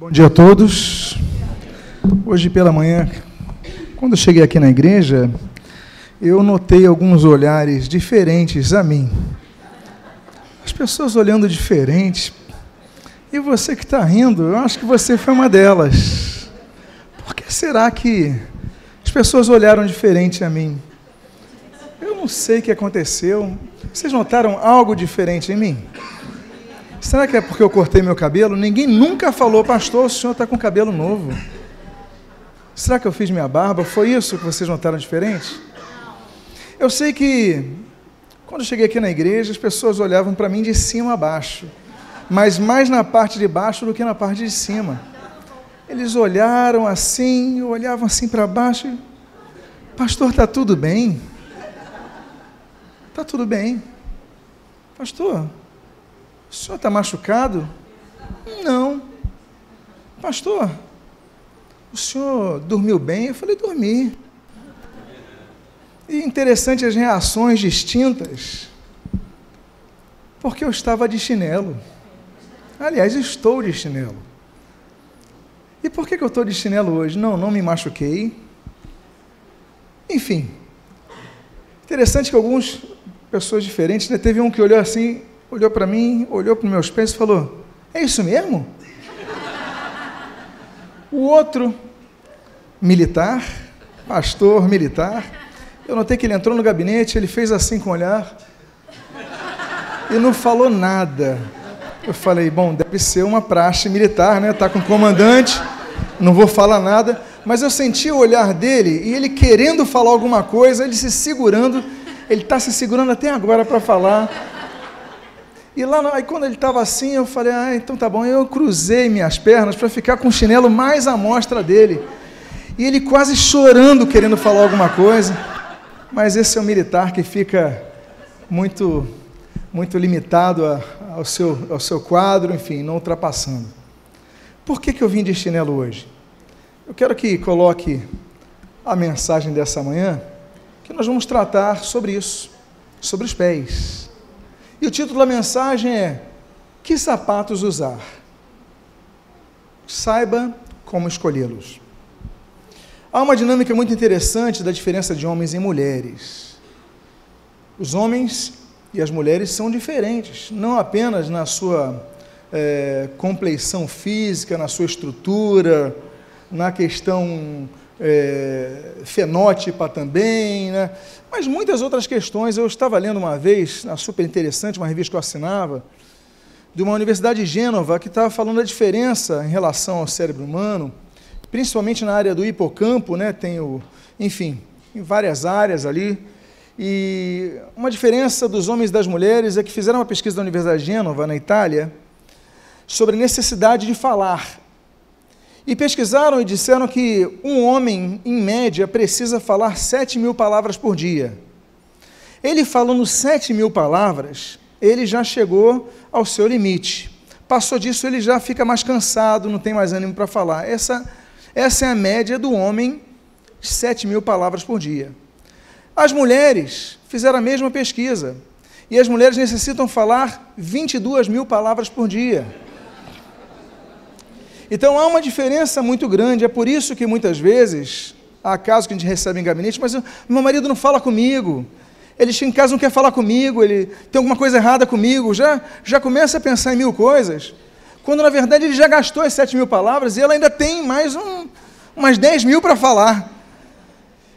Bom dia a todos. Hoje pela manhã, quando eu cheguei aqui na igreja, eu notei alguns olhares diferentes a mim. As pessoas olhando diferentes. E você que está rindo, eu acho que você foi uma delas. Por que será que as pessoas olharam diferente a mim? Eu não sei o que aconteceu. Vocês notaram algo diferente em mim? Será que é porque eu cortei meu cabelo? Ninguém nunca falou, pastor, o senhor está com cabelo novo. Será que eu fiz minha barba? Foi isso que vocês notaram diferente? Eu sei que quando eu cheguei aqui na igreja, as pessoas olhavam para mim de cima a baixo, mas mais na parte de baixo do que na parte de cima. Eles olharam assim, olhavam assim para baixo. Pastor, está tudo bem? Está tudo bem. Pastor, o senhor está machucado? Não. Pastor, o senhor dormiu bem? Eu falei, dormi. E interessante as reações distintas, porque eu estava de chinelo. Aliás, estou de chinelo. E por que, eu estou de chinelo hoje? Não, não me machuquei. Enfim, interessante que algumas pessoas diferentes, né? teve um que olhou assim, olhou para mim, olhou para os meus pés e falou: É isso mesmo? O outro, militar, pastor militar, eu notei que ele entrou no gabinete, ele fez assim com o olhar e não falou nada. Eu falei: Bom, deve ser uma praxe militar, né? Está com o comandante, não vou falar nada. Mas eu senti o olhar dele e ele querendo falar alguma coisa, ele se segurando, ele está se segurando até agora para falar. E lá, aí quando ele estava assim, eu falei, ah, então tá bom. Eu cruzei minhas pernas para ficar com o chinelo mais à mostra dele. E ele quase chorando, querendo falar alguma coisa. Mas esse é um militar que fica muito, muito limitado a, ao, seu, ao seu quadro, enfim, não ultrapassando. Por que, que eu vim de chinelo hoje? Eu quero que coloque a mensagem dessa manhã, que nós vamos tratar sobre isso, sobre os pés. E o título da mensagem é: Que sapatos usar? Saiba como escolhê-los. Há uma dinâmica muito interessante da diferença de homens e mulheres. Os homens e as mulheres são diferentes, não apenas na sua é, compleição física, na sua estrutura, na questão é, fenótipa também, né? Mas muitas outras questões. Eu estava lendo uma vez, super interessante, uma revista que eu assinava, de uma universidade de Gênova, que estava falando da diferença em relação ao cérebro humano, principalmente na área do hipocampo, né? tem o, enfim, em várias áreas ali. E uma diferença dos homens e das mulheres é que fizeram uma pesquisa da Universidade de Gênova, na Itália, sobre a necessidade de falar e pesquisaram e disseram que um homem, em média, precisa falar 7 mil palavras por dia. Ele falando 7 mil palavras, ele já chegou ao seu limite. Passou disso, ele já fica mais cansado, não tem mais ânimo para falar. Essa, essa é a média do homem, 7 mil palavras por dia. As mulheres fizeram a mesma pesquisa. E as mulheres necessitam falar 22 mil palavras por dia. Então há uma diferença muito grande, é por isso que muitas vezes há casos que a gente recebe em gabinete, mas meu marido não fala comigo, ele chega em casa não quer falar comigo, ele tem alguma coisa errada comigo, já, já começa a pensar em mil coisas, quando na verdade ele já gastou as sete mil palavras e ela ainda tem mais um, umas dez mil para falar,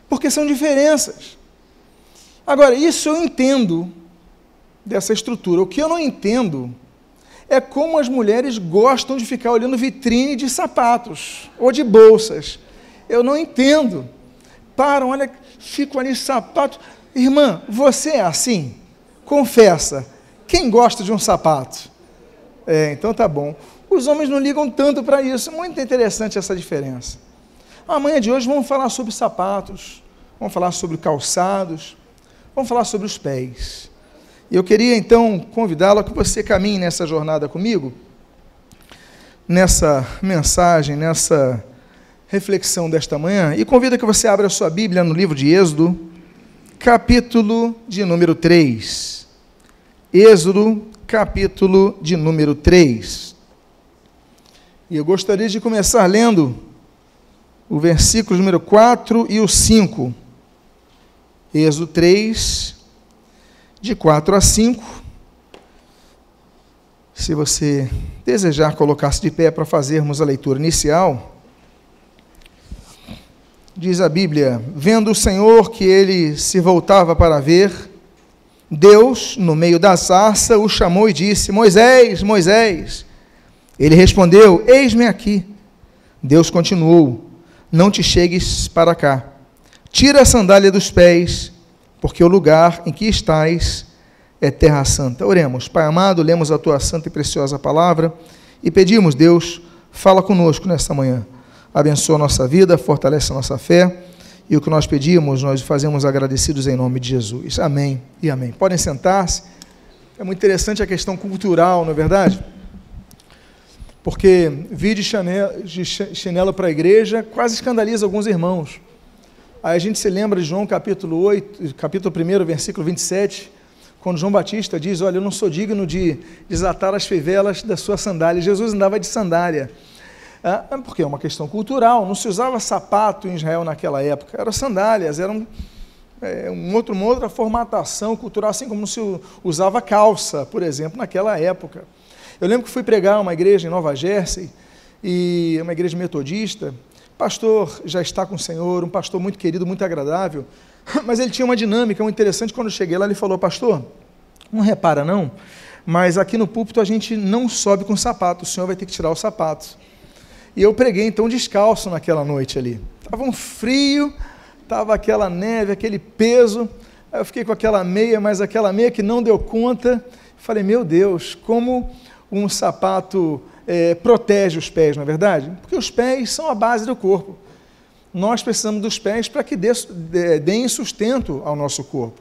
porque são diferenças. Agora, isso eu entendo dessa estrutura. O que eu não entendo é como as mulheres gostam de ficar olhando vitrine de sapatos ou de bolsas. Eu não entendo. Param, olha, ficam ali sapatos. Irmã, você é assim? Confessa. Quem gosta de um sapato? É, então tá bom. Os homens não ligam tanto para isso. Muito interessante essa diferença. Amanhã de hoje vamos falar sobre sapatos, vamos falar sobre calçados, vamos falar sobre os pés. Eu queria então convidá-lo a que você caminhe nessa jornada comigo, nessa mensagem, nessa reflexão desta manhã, e convido que você abra a sua Bíblia no livro de Êxodo, capítulo de número 3. Êxodo, capítulo de número 3. E eu gostaria de começar lendo o versículo número 4 e o 5. Êxodo 3, de 4 a 5. Se você desejar colocar-se de pé para fazermos a leitura inicial, diz a Bíblia: Vendo o Senhor que ele se voltava para ver, Deus, no meio da sarça, o chamou e disse: Moisés, Moisés. Ele respondeu: Eis-me aqui. Deus continuou: Não te chegues para cá. Tira a sandália dos pés, porque o lugar em que estás é terra santa. Oremos. Pai amado, lemos a tua santa e preciosa palavra e pedimos, Deus, fala conosco nesta manhã. Abençoa a nossa vida, fortalece a nossa fé e o que nós pedimos, nós fazemos agradecidos em nome de Jesus. Amém e amém. Podem sentar-se. É muito interessante a questão cultural, não é verdade? Porque vir de chinelo, de chinelo para a igreja quase escandaliza alguns irmãos. Aí a gente se lembra de João capítulo 8, capítulo 1, versículo 27, quando João Batista diz: Olha, eu não sou digno de desatar as fivelas da sua sandália. Jesus andava de sandália. Ah, porque é uma questão cultural, não se usava sapato em Israel naquela época, eram sandálias, eram é, um outro, uma outra formatação cultural, assim como se usava calça, por exemplo, naquela época. Eu lembro que fui pregar uma igreja em Nova Jersey, e uma igreja metodista, pastor já está com o Senhor, um pastor muito querido, muito agradável, mas ele tinha uma dinâmica muito interessante, quando eu cheguei lá ele falou, pastor, não repara não, mas aqui no púlpito a gente não sobe com sapato, o senhor vai ter que tirar os sapatos. E eu preguei então descalço naquela noite ali. Estava um frio, estava aquela neve, aquele peso. Aí eu fiquei com aquela meia, mas aquela meia que não deu conta. Falei, meu Deus, como um sapato é, protege os pés, não é verdade? Porque os pés são a base do corpo. Nós precisamos dos pés para que deem sustento ao nosso corpo.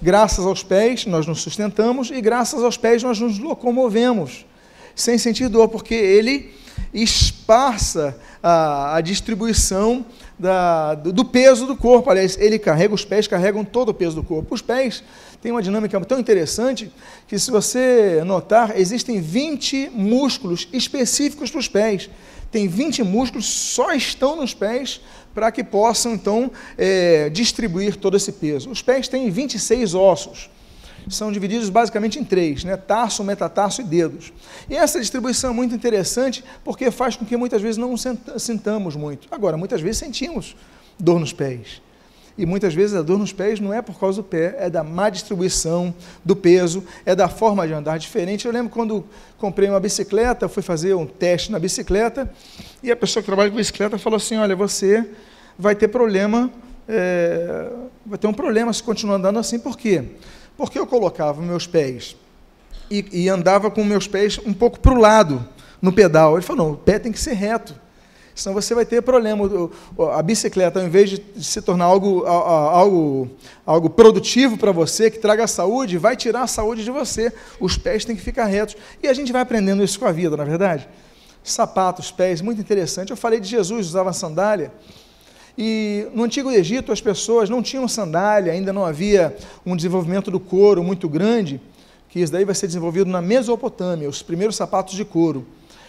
Graças aos pés nós nos sustentamos e graças aos pés nós nos locomovemos sem sentir dor, porque ele esparça a, a distribuição da, do, peso do corpo. Aliás, ele carrega, os pés carregam todo o peso do corpo. Os pés têm uma dinâmica tão interessante que, se você notar, existem 20 músculos específicos para os pés. Tem 20 músculos, só estão nos pés para que possam, então, é, distribuir todo esse peso. Os pés têm 26 ossos são divididos basicamente em três, né? tarso, metatarso e dedos. E essa distribuição é muito interessante porque faz com que muitas vezes não sintamos muito. Agora, muitas vezes sentimos dor nos pés. E muitas vezes a dor nos pés não é por causa do pé, é da má distribuição do peso, é da forma de andar diferente. Eu lembro quando comprei uma bicicleta, fui fazer um teste na bicicleta, e a pessoa que trabalha com bicicleta falou assim: olha, você vai ter problema, é, vai ter um problema se continuar andando assim, por quê? Porque eu colocava meus pés e, e andava com meus pés um pouco para o lado no pedal. Ele falou: não, o pé tem que ser reto. Senão você vai ter problema. A bicicleta, ao invés de se tornar algo, algo, algo produtivo para você, que traga saúde, vai tirar a saúde de você. Os pés têm que ficar retos. E a gente vai aprendendo isso com a vida, na é verdade? Sapatos, pés, muito interessante. Eu falei de Jesus, usava sandália. E no Antigo Egito as pessoas não tinham sandália, ainda não havia um desenvolvimento do couro muito grande, que isso daí vai ser desenvolvido na Mesopotâmia, os primeiros sapatos de couro.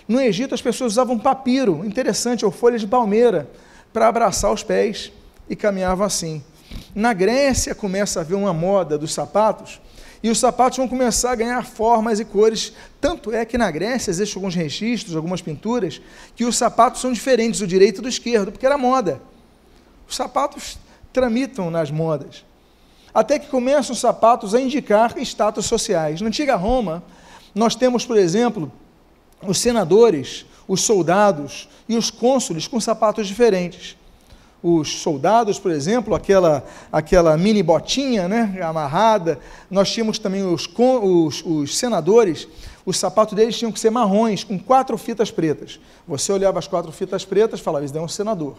No Egito as pessoas usavam papiro, interessante, ou folha de palmeira, para abraçar os pés e caminhavam assim. Na Grécia começa a haver uma moda dos sapatos, e os sapatos vão começar a ganhar formas e cores. Tanto é que na Grécia existem alguns registros, algumas pinturas, que os sapatos são diferentes do direito e do esquerdo, porque era moda. Os sapatos tramitam nas modas. Até que começam os sapatos a indicar status sociais. Na antiga Roma, nós temos, por exemplo, os senadores, os soldados e os cônsules com sapatos diferentes. Os soldados, por exemplo, aquela, aquela mini botinha né, amarrada. Nós tínhamos também os, os, os senadores, os sapatos deles tinham que ser marrons, com quatro fitas pretas. Você olhava as quatro fitas pretas e falava, isso é um senador.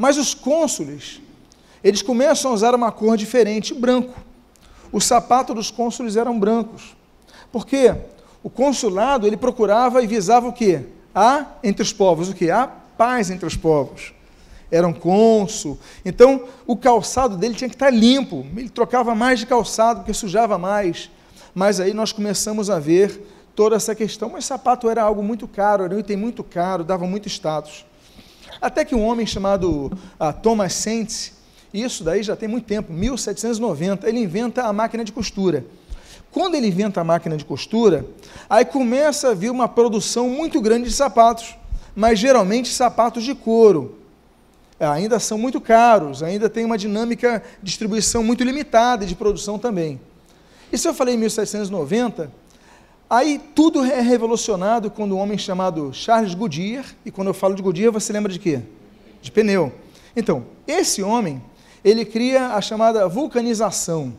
Mas os cônsules, eles começam a usar uma cor diferente, branco. Os sapatos dos cônsules eram brancos. Porque o consulado, ele procurava e visava o quê? A entre os povos, o quê? A paz entre os povos. Era um cônsul. Então, o calçado dele tinha que estar limpo. Ele trocava mais de calçado porque sujava mais. Mas aí nós começamos a ver toda essa questão, mas sapato era algo muito caro, era um item muito caro, dava muito status. Até que um homem chamado uh, Thomas Saints, isso daí já tem muito tempo, 1790, ele inventa a máquina de costura. Quando ele inventa a máquina de costura, aí começa a vir uma produção muito grande de sapatos, mas geralmente sapatos de couro. É, ainda são muito caros, ainda tem uma dinâmica de distribuição muito limitada de produção também. E se eu falei em 1790, aí tudo é revolucionado quando um homem chamado Charles Goodyear, e quando eu falo de Goodyear, você lembra de quê? De pneu. Então, esse homem, ele cria a chamada vulcanização.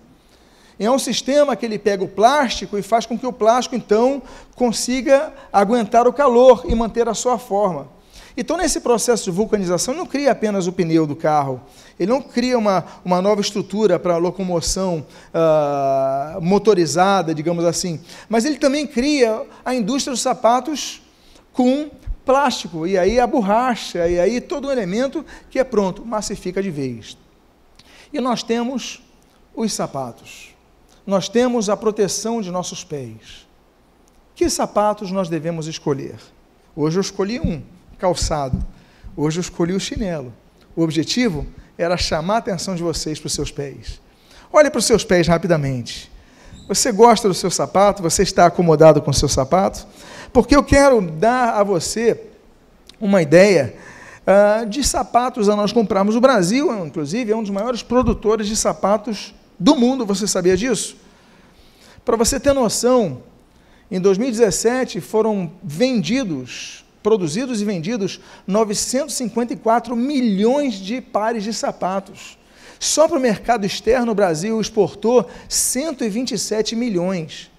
É um sistema que ele pega o plástico e faz com que o plástico, então, consiga aguentar o calor e manter a sua forma. Então, nesse processo de vulcanização, ele não cria apenas o pneu do carro, ele não cria uma, uma nova estrutura para locomoção uh, motorizada, digamos assim, mas ele também cria a indústria dos sapatos com plástico, e aí a borracha, e aí todo um elemento que é pronto, massifica de vez. E nós temos os sapatos nós temos a proteção de nossos pés. Que sapatos nós devemos escolher? Hoje eu escolhi um, calçado. Hoje eu escolhi o chinelo. O objetivo era chamar a atenção de vocês para os seus pés. Olhe para os seus pés rapidamente. Você gosta do seu sapato? Você está acomodado com o seu sapato? Porque eu quero dar a você uma ideia uh, de sapatos a nós comprarmos. O Brasil, inclusive, é um dos maiores produtores de sapatos do mundo, você sabia disso? Para você ter noção, em 2017 foram vendidos, produzidos e vendidos 954 milhões de pares de sapatos. Só para o mercado externo, o Brasil exportou 127 milhões.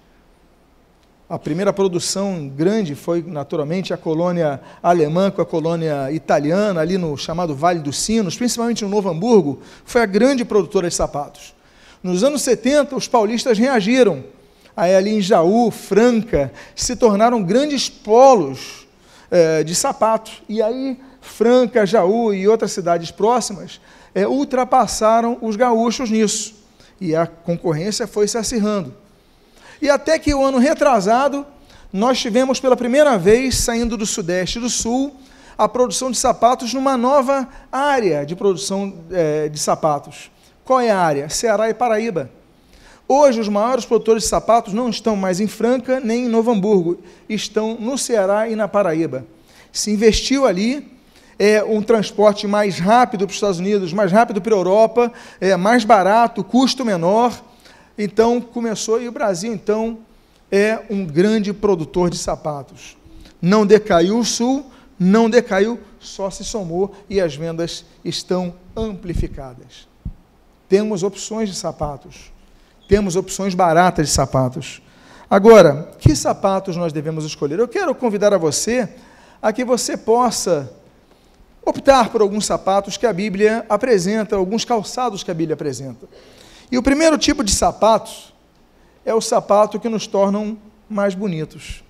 A primeira produção grande foi, naturalmente, a colônia alemã com a colônia italiana, ali no chamado Vale dos Sinos, principalmente no Novo Hamburgo, foi a grande produtora de sapatos. Nos anos 70, os paulistas reagiram. Aí, ali em Jaú, Franca, se tornaram grandes polos é, de sapato. E aí, Franca, Jaú e outras cidades próximas é, ultrapassaram os gaúchos nisso. E a concorrência foi se acirrando. E até que o ano retrasado, nós tivemos pela primeira vez, saindo do Sudeste e do Sul, a produção de sapatos numa nova área de produção é, de sapatos. Qual é a área? Ceará e Paraíba. Hoje, os maiores produtores de sapatos não estão mais em Franca nem em Novo Hamburgo, estão no Ceará e na Paraíba. Se investiu ali, é um transporte mais rápido para os Estados Unidos, mais rápido para a Europa, é mais barato, custo menor. Então começou e o Brasil então é um grande produtor de sapatos. Não decaiu o Sul, não decaiu, só se somou e as vendas estão amplificadas. Temos opções de sapatos. Temos opções baratas de sapatos. Agora, que sapatos nós devemos escolher? Eu quero convidar a você a que você possa optar por alguns sapatos que a Bíblia apresenta, alguns calçados que a Bíblia apresenta. E o primeiro tipo de sapatos é o sapato que nos tornam mais bonitos.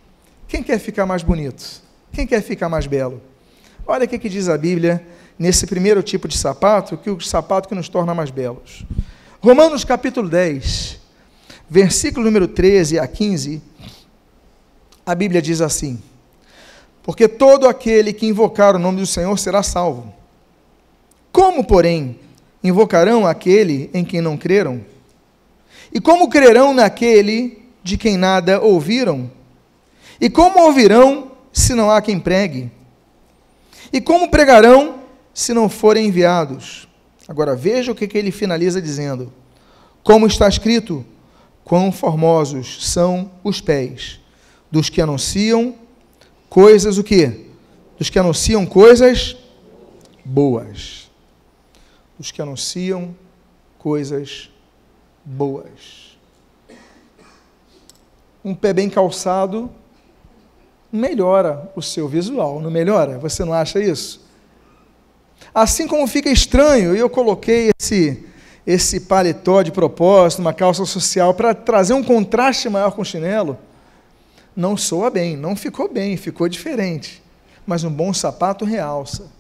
Quem quer ficar mais bonito? Quem quer ficar mais belo? Olha o que diz a Bíblia nesse primeiro tipo de sapato, que o sapato que nos torna mais belos. Romanos capítulo 10, versículo número 13 a 15, a Bíblia diz assim: Porque todo aquele que invocar o nome do Senhor será salvo. Como, porém, invocarão aquele em quem não creram? E como crerão naquele de quem nada ouviram? E como ouvirão se não há quem pregue? E como pregarão se não forem enviados. Agora veja o que, que ele finaliza dizendo. Como está escrito, quão formosos são os pés dos que anunciam coisas o quê? Dos que anunciam coisas boas. Dos que anunciam coisas boas. Um pé bem calçado melhora o seu visual, não melhora? Você não acha isso? Assim como fica estranho, eu coloquei esse, esse paletó de propósito, uma calça social, para trazer um contraste maior com o chinelo, não soa bem, não ficou bem, ficou diferente. Mas um bom sapato realça.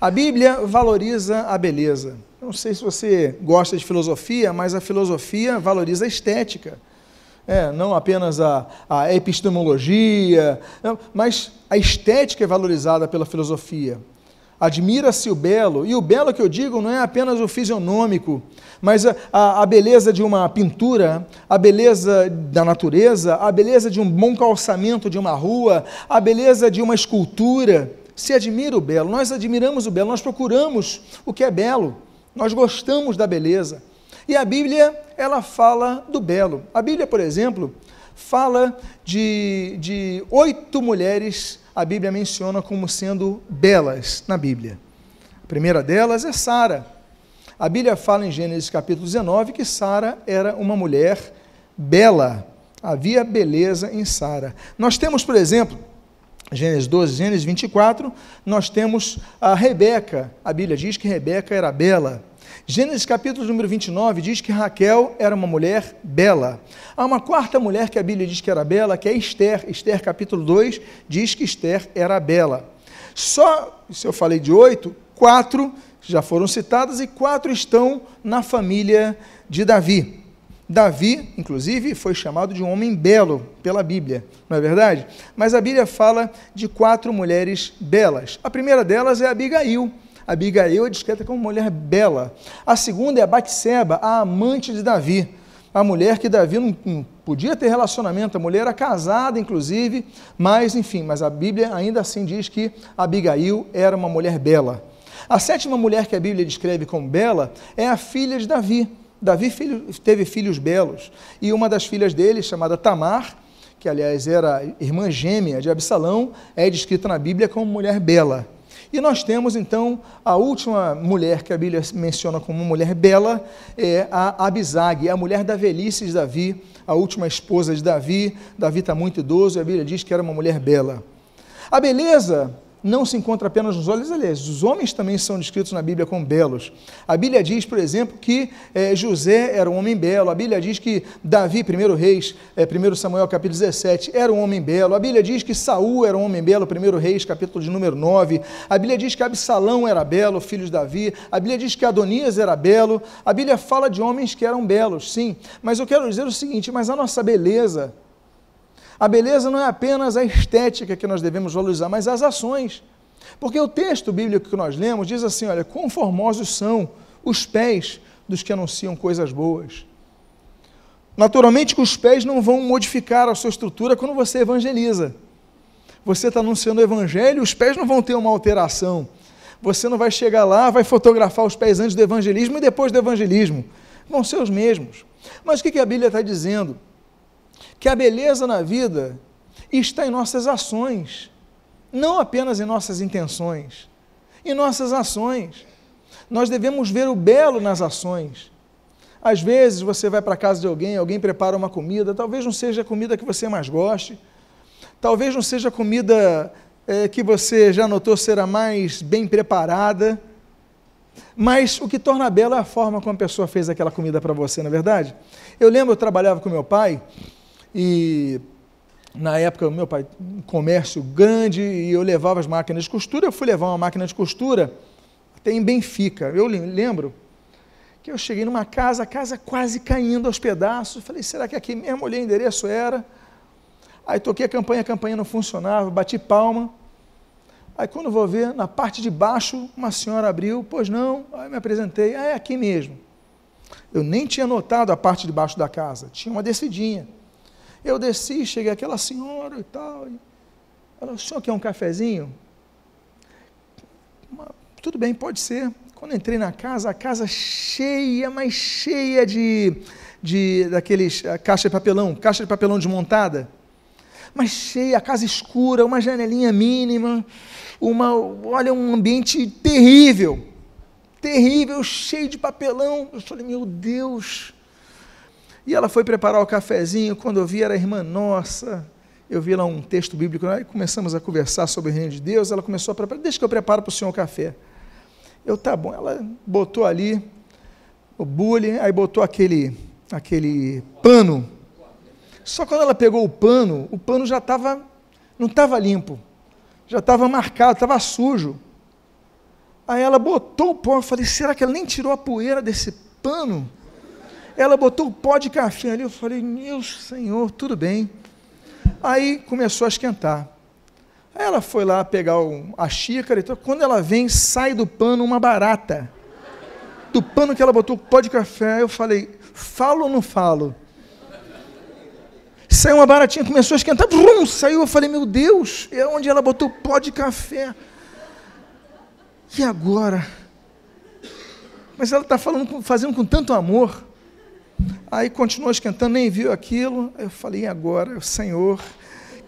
A Bíblia valoriza a beleza. Não sei se você gosta de filosofia, mas a filosofia valoriza a estética. é, não apenas a, a epistemologia, não, mas a estética é valorizada pela filosofia. Admira-se o belo, e o belo que eu digo não é apenas o fisionômico, mas a, a, beleza de uma pintura, a beleza da natureza, a beleza de um bom calçamento de uma rua, a beleza de uma escultura. Se admira o belo, nós admiramos o belo, nós procuramos o que é belo, nós gostamos da beleza. E a Bíblia, ela fala do belo. A Bíblia, por exemplo, fala de, de oito mulheres a Bíblia menciona como sendo belas na Bíblia. A primeira delas é Sara. A Bíblia fala em Gênesis capítulo 19 que Sara era uma mulher bela. Havia beleza em Sara. Nós temos, por exemplo, Gênesis 12, Gênesis 24, nós temos a Rebeca. A Bíblia diz que Rebeca era bela. Gênesis capítulo número 29 diz que Raquel era uma mulher bela. Há uma quarta mulher que a Bíblia diz que era bela, que é Esther. Esther capítulo 2 diz que Esther era bela. Só, se eu falei de oito, quatro já foram citadas e quatro estão na família de Davi. Davi, inclusive, foi chamado de um homem belo pela Bíblia, não é verdade? Mas a Bíblia fala de quatro mulheres belas. A primeira delas é Abigail. Abigail é descrita como mulher bela. A segunda é a Batseba, a amante de Davi. A mulher que Davi não, não, podia ter relacionamento, a mulher era casada, inclusive, mas, enfim, mas a Bíblia ainda assim diz que Abigail era uma mulher bela. A sétima mulher que a Bíblia descreve como bela é a filha de Davi. Davi filho, teve filhos belos, e uma das filhas dele, chamada Tamar, que aliás era irmã gêmea de Absalão, é descrita na Bíblia como mulher bela. E nós temos então a última mulher que a Bíblia menciona como mulher bela, é a Abisag, a mulher da velhice de Davi, a última esposa de Davi. Davi está muito idoso e a Bíblia diz que era uma mulher bela. A beleza não se encontra apenas nos olhos, aliás, os homens também são descritos na Bíblia como belos. A Bíblia diz, por exemplo, que é, José era um homem belo. A Bíblia diz que Davi, primeiro reis, é, 1 Samuel capítulo 17, era um homem belo. A Bíblia diz que Saul era um homem belo, 1 reis capítulo de número 9. A Bíblia diz que Absalão era belo, filho de Davi. A Bíblia diz que Adonias era belo. A Bíblia fala de homens que eram belos, sim. Mas eu quero dizer o seguinte, mas a nossa beleza a beleza não é apenas a estética que nós devemos valorizar, mas as ações. Porque o texto bíblico que nós lemos diz assim: olha, conformosos são os pés dos que anunciam coisas boas. Naturalmente que os pés não vão modificar a sua estrutura quando você evangeliza. Você está anunciando o evangelho, os pés não vão ter uma alteração. Você não vai chegar lá, vai fotografar os pés antes do evangelismo e depois do evangelismo. Vão ser os mesmos. Mas o que a Bíblia está dizendo? Que a beleza na vida está em nossas ações, não apenas em nossas intenções, em nossas ações. Nós devemos ver o belo nas ações. Às vezes você vai para a casa de alguém, alguém prepara uma comida, talvez não seja a comida que você mais goste, talvez não seja a comida é, que você já notou ser a mais bem preparada, mas o que torna bela é a forma como a pessoa fez aquela comida para você, na é verdade? Eu lembro, eu trabalhava com meu pai, e na época, meu pai, um comércio grande, e eu levava as máquinas de costura. Eu fui levar uma máquina de costura até em Benfica. Eu lembro que eu cheguei numa casa, a casa quase caindo aos pedaços. Falei, será que aqui mesmo? Olhei o endereço, era. Aí toquei a campanha, a campanha não funcionava, bati palma. Aí quando vou ver, na parte de baixo, uma senhora abriu, pois não, aí me apresentei, ah, é aqui mesmo. Eu nem tinha notado a parte de baixo da casa, tinha uma descidinha. Eu desci, cheguei aquela senhora e tal. E ela, o senhor quer um cafezinho? Tudo bem, pode ser. Quando entrei na casa, a casa cheia, mas cheia de, de daqueles caixa de papelão, caixa de papelão desmontada. Mas cheia, a casa escura, uma janelinha mínima, uma, olha, um ambiente terrível. Terrível, cheio de papelão. Eu falei, meu Deus, e ela foi preparar o cafezinho, quando eu vi era a irmã nossa, eu vi lá um texto bíblico, aí começamos a conversar sobre o reino de Deus, ela começou a preparar, deixa que eu preparo para o senhor o café. Eu, tá bom, ela botou ali o bule, aí botou aquele, aquele pano. Só quando ela pegou o pano, o pano já estava, não estava limpo, já estava marcado, estava sujo. Aí ela botou o pano, eu falei, será que ela nem tirou a poeira desse pano? Ela botou o pó de café ali, eu falei, meu senhor, tudo bem. Aí começou a esquentar. Aí ela foi lá pegar a xícara e tal. Quando ela vem, sai do pano uma barata. Do pano que ela botou o pó de café, eu falei, falo ou não falo? Saiu uma baratinha, começou a esquentar, brum, saiu, eu falei, meu Deus, é onde ela botou o pó de café. E agora? Mas ela está falando, fazendo com tanto amor. Aí continuou esquentando, nem viu aquilo. Eu falei, e agora, Senhor,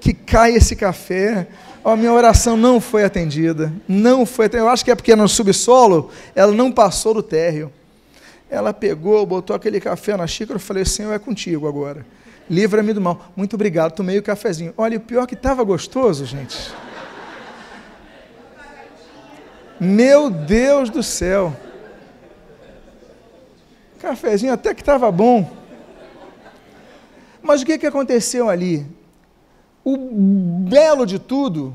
que cai esse café. A minha oração não foi atendida. Não foi atendida. Eu acho que é porque no subsolo ela não passou do térreo. Ela pegou, botou aquele café na xícara. Eu falei, Senhor, é contigo agora. Livra-me do mal. Muito obrigado, tomei o cafezinho. Olha, o pior que estava gostoso, gente. Meu Deus do céu. Cafezinho até que estava bom. Mas o que, que aconteceu ali? O belo de tudo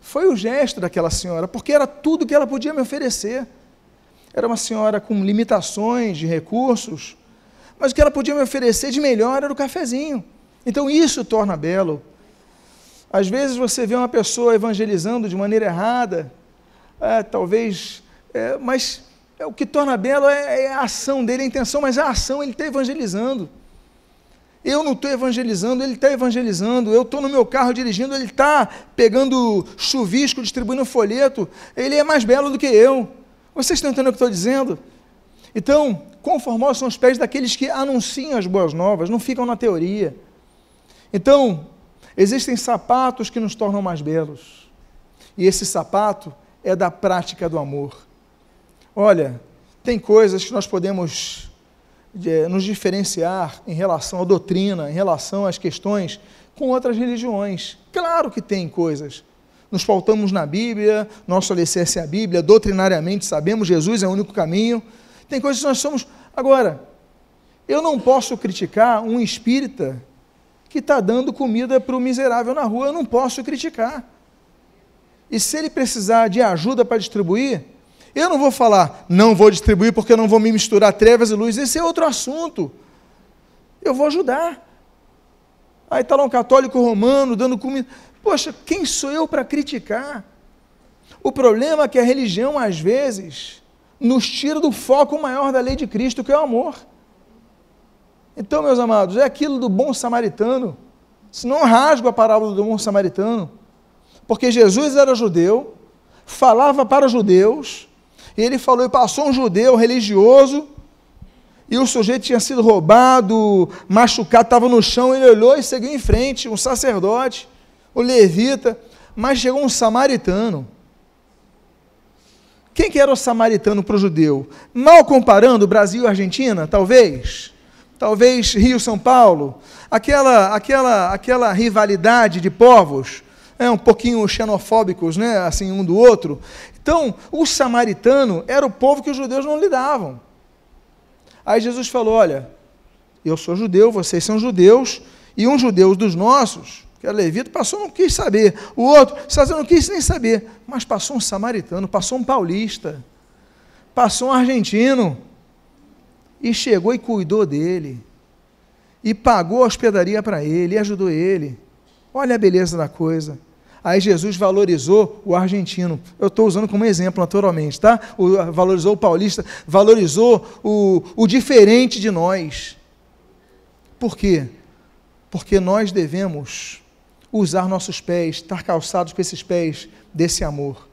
foi o gesto daquela senhora, porque era tudo que ela podia me oferecer. Era uma senhora com limitações de recursos, mas o que ela podia me oferecer de melhor era o cafezinho. Então isso torna belo. Às vezes você vê uma pessoa evangelizando de maneira errada, é, talvez, é, mas é, o que torna belo é, é, a ação dele, a intenção, mas a ação ele está evangelizando. Eu não estou evangelizando, ele está evangelizando. Eu estou no meu carro dirigindo, ele está pegando chuvisco, distribuindo folheto. Ele é mais belo do que eu. Vocês estão entendendo o que estou dizendo? Então, conformosos são os pés daqueles que anunciam as boas novas, não ficam na teoria. Então, existem sapatos que nos tornam mais belos. E esse sapato é da prática do amor. Olha, tem coisas que nós podemos é, nos diferenciar em relação à doutrina, em relação às questões com outras religiões. Claro que tem coisas. Nos faltamos na Bíblia, nosso alicerce é a Bíblia, doutrinariamente sabemos Jesus é o único caminho. Tem coisas que nós somos. Agora, eu não posso criticar um espírita que está dando comida para o miserável na rua, eu não posso criticar. E se ele precisar de ajuda para distribuir, eu não vou falar, não vou distribuir porque eu não vou me misturar trevas e luz, esse é outro assunto. Eu vou ajudar. Aí está lá um católico romano dando comida. Poxa, quem sou eu para criticar? O problema é que a religião, às vezes, nos tira do foco maior da lei de Cristo, que é o amor. Então, meus amados, é aquilo do bom samaritano. Se não rasgo a parábola do bom samaritano, porque Jesus era judeu, falava para os judeus, e ele falou, e passou um judeu religioso, e o sujeito tinha sido roubado, machucado, estava no chão, ele olhou e seguiu em frente, um sacerdote, o levita, mas chegou um samaritano. Quem que era o samaritano para o judeu? Mal comparando Brasil e Argentina, talvez, talvez Rio São Paulo, aquela aquela aquela rivalidade de povos, é, um pouquinho xenofóbicos, né, assim, um do outro. Então, o samaritano era o povo que os judeus não lidavam. Aí Jesus falou: Olha, eu sou judeu, vocês são judeus, e um judeu dos nossos, que era levita, passou, não quis saber. O outro, Sazão não quis nem saber. Mas passou um samaritano, passou um paulista, passou um argentino, e chegou e cuidou dele, e pagou a hospedaria para ele, e ajudou ele. Olha a beleza da coisa. Aí Jesus valorizou o argentino. Eu estou usando como exemplo, naturalmente, tá? O, valorizou o paulista, valorizou o, o diferente de nós. Por quê? Porque nós devemos usar nossos pés, estar calçados com esses pés desse amor.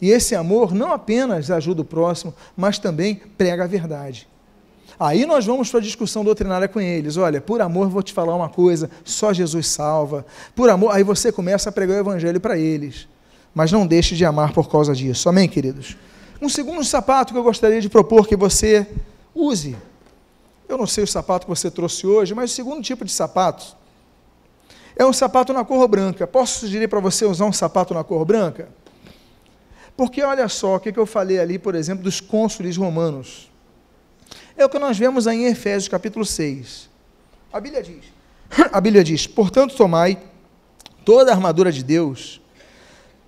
E esse amor não apenas ajuda o próximo, mas também prega a verdade. Aí nós vamos para a discussão doutrinária com eles. Olha, por amor vou te falar uma coisa, só Jesus salva. Por amor, aí você começa a pregar o evangelho para eles. Mas não deixe de amar por causa disso. Amém, queridos? Um segundo sapato que eu gostaria de propor que você use. Eu não sei o sapato que você trouxe hoje, mas o segundo tipo de sapato é um sapato na cor branca. Posso sugerir para você usar um sapato na cor branca? Porque olha só o que eu falei ali, por exemplo, dos cônsules romanos. É o que nós vemos aí em Efésios capítulo 6. A Bíblia diz: A Bíblia diz: "Portanto, tomai toda a armadura de Deus,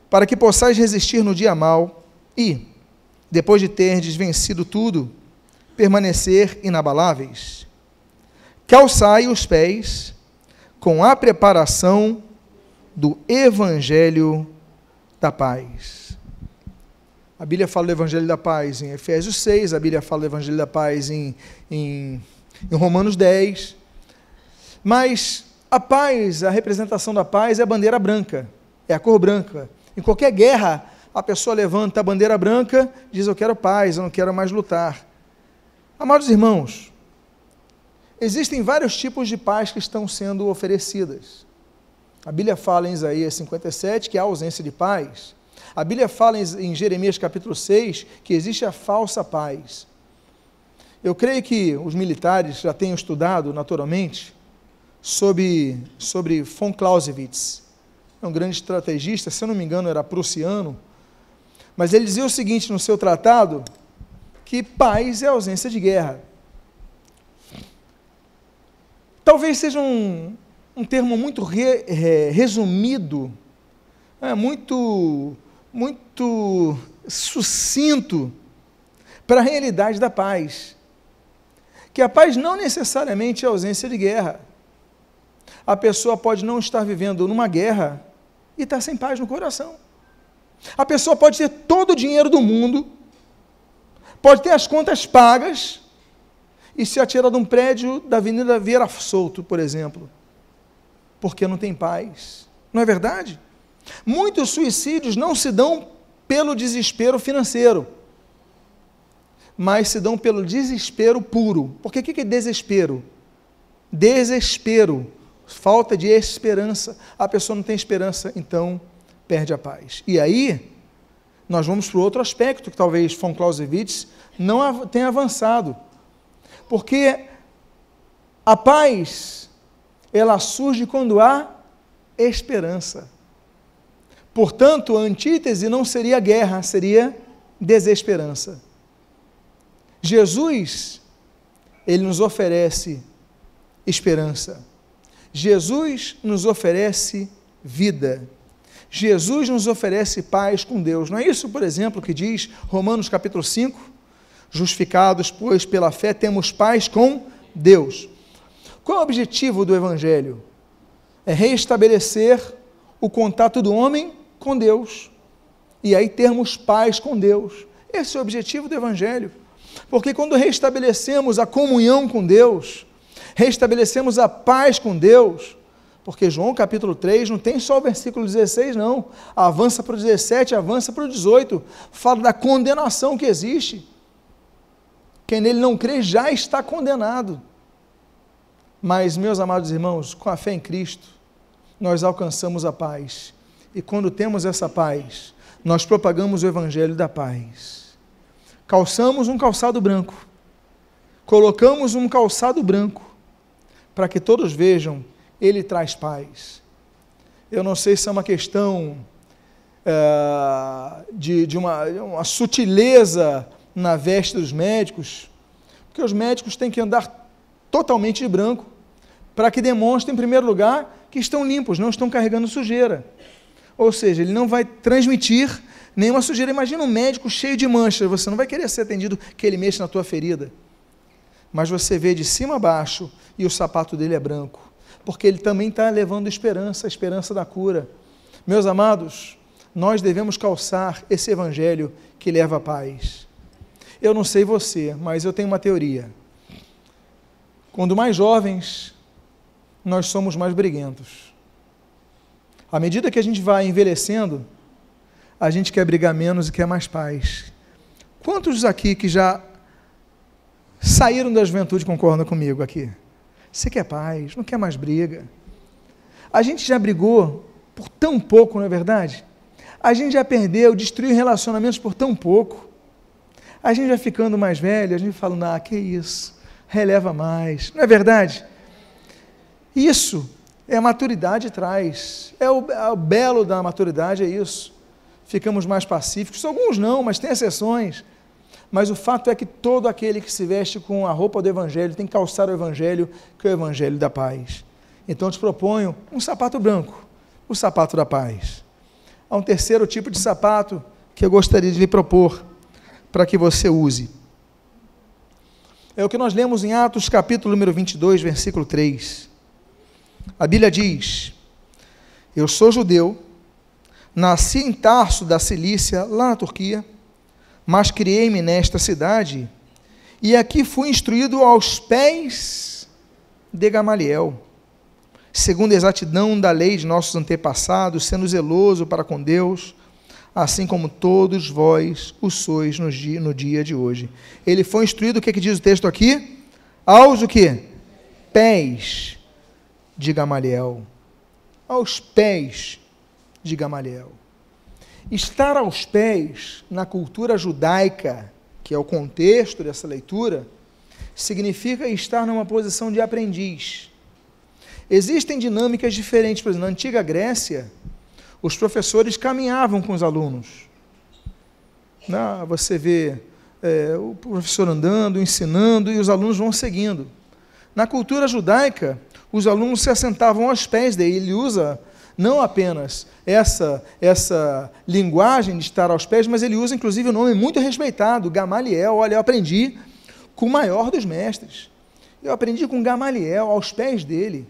para que possais resistir no dia mal e, depois de terdes vencido tudo, permanecer inabaláveis." calçai os pés com a preparação do evangelho da paz. A Bíblia fala do Evangelho da Paz em Efésios 6, a Bíblia fala do Evangelho da Paz em, em, em Romanos 10. Mas a paz, a representação da paz é a bandeira branca, é a cor branca. Em qualquer guerra, a pessoa levanta a bandeira branca, diz: Eu quero paz, eu não quero mais lutar. Amados irmãos, existem vários tipos de paz que estão sendo oferecidas. A Bíblia fala em Isaías 57 que há ausência de paz. A Bíblia fala em Jeremias capítulo 6 que existe a falsa paz. Eu creio que os militares já tenham estudado, naturalmente, sobre, sobre von Clausewitz. É um grande estrategista, se eu não me engano, era prussiano. Mas ele dizia o seguinte no seu tratado: que paz é ausência de guerra. Talvez seja um, um termo muito re, re, resumido, é, muito muito sucinto para a realidade da paz. Que a paz não necessariamente é ausência de guerra. A pessoa pode não estar vivendo numa guerra e estar sem paz no coração. A pessoa pode ter todo o dinheiro do mundo, pode ter as contas pagas e se atirar de um prédio da Avenida Vieira Solto, por exemplo, porque não tem paz. Não é verdade? Muitos suicídios não se dão pelo desespero financeiro, mas se dão pelo desespero puro. Porque o que é desespero? Desespero, falta de esperança. A pessoa não tem esperança, então perde a paz. E aí, nós vamos para o outro aspecto que talvez von Clausewitz não tenha avançado. Porque a paz, ela surge quando há esperança. Portanto, a antítese não seria guerra, seria desesperança. Jesus, ele nos oferece esperança. Jesus nos oferece vida. Jesus nos oferece paz com Deus. Não é isso, por exemplo, que diz Romanos capítulo 5? Justificados, pois, pela fé, temos paz com Deus. Qual é o objetivo do Evangelho? É reestabelecer o contato do homem com Deus. E aí termos paz com Deus. Esse é o objetivo do Evangelho. Porque quando restabelecemos a comunhão com Deus, restabelecemos a paz com Deus, porque João capítulo 3 não tem só o versículo 16, não. Avança para o 17, avança para o 18. Fala da condenação que existe. Quem nele não crê já está condenado. Mas, meus amados irmãos, com a fé em Cristo, nós alcançamos a paz e quando temos essa paz, nós propagamos o evangelho da paz. Calçamos um calçado branco, colocamos um calçado branco, para que todos vejam, ele traz paz. Eu não sei se é uma questão é, de, de uma, uma sutileza na veste dos médicos, porque os médicos têm que andar totalmente de branco, para que demonstrem, em primeiro lugar, que estão limpos, não estão carregando sujeira. Ou seja, ele não vai transmitir nenhuma sujeira. Imagina um médico cheio de manchas, você não vai querer ser atendido que ele mexa na tua ferida. Mas você vê de cima a baixo e o sapato dele é branco, porque ele também está levando esperança, a esperança da cura. Meus amados, nós devemos calçar esse evangelho que leva a paz. Eu não sei você, mas eu tenho uma teoria. Quando mais jovens, nós somos mais briguentos. À medida que a gente vai envelhecendo, a gente quer brigar menos e quer mais paz. Quantos aqui que já saíram da juventude concordam comigo aqui? Você quer paz, não quer mais briga. A gente já brigou por tão pouco, não é verdade? A gente já perdeu, destruiu relacionamentos por tão pouco. A gente já ficando mais velho, a gente fala, ah, que isso, releva mais, não é verdade? Isso é a maturidade traz. É o, é o belo da maturidade, é isso. Ficamos mais pacíficos. Alguns não, mas tem exceções. Mas o fato é que todo aquele que se veste com a roupa do Evangelho tem que calçar o Evangelho, que é o Evangelho da paz. Então eu te proponho um sapato branco, o sapato da paz. Há um terceiro tipo de sapato que eu gostaria de lhe propor para que você use. É o que nós lemos em Atos, capítulo número 22, versículo 3. A Bíblia diz: Eu sou judeu, nasci em Tarso da Cilícia, lá na Turquia, mas criei-me nesta cidade, e aqui fui instruído aos pés de Gamaliel, segundo a exatidão da lei de nossos antepassados, sendo zeloso para com Deus, assim como todos vós o sois no dia, no dia de hoje. Ele foi instruído, o que, é que diz o texto aqui? Aos o que? Pés de Gamaliel. Aos pés de Gamaliel. Estar aos pés na cultura judaica, que é o contexto dessa leitura, significa estar numa posição de aprendiz. Existem dinâmicas diferentes, por exemplo, na antiga Grécia, os professores caminhavam com os alunos. Você vê é, o professor andando, ensinando e os alunos vão seguindo. Na cultura judaica, os alunos se assentavam aos pés dele. Ele usa não apenas essa essa linguagem de estar aos pés, mas ele usa inclusive o um nome muito respeitado, Gamaliel. Olha, eu aprendi com o maior dos mestres. Eu aprendi com Gamaliel, aos pés dele.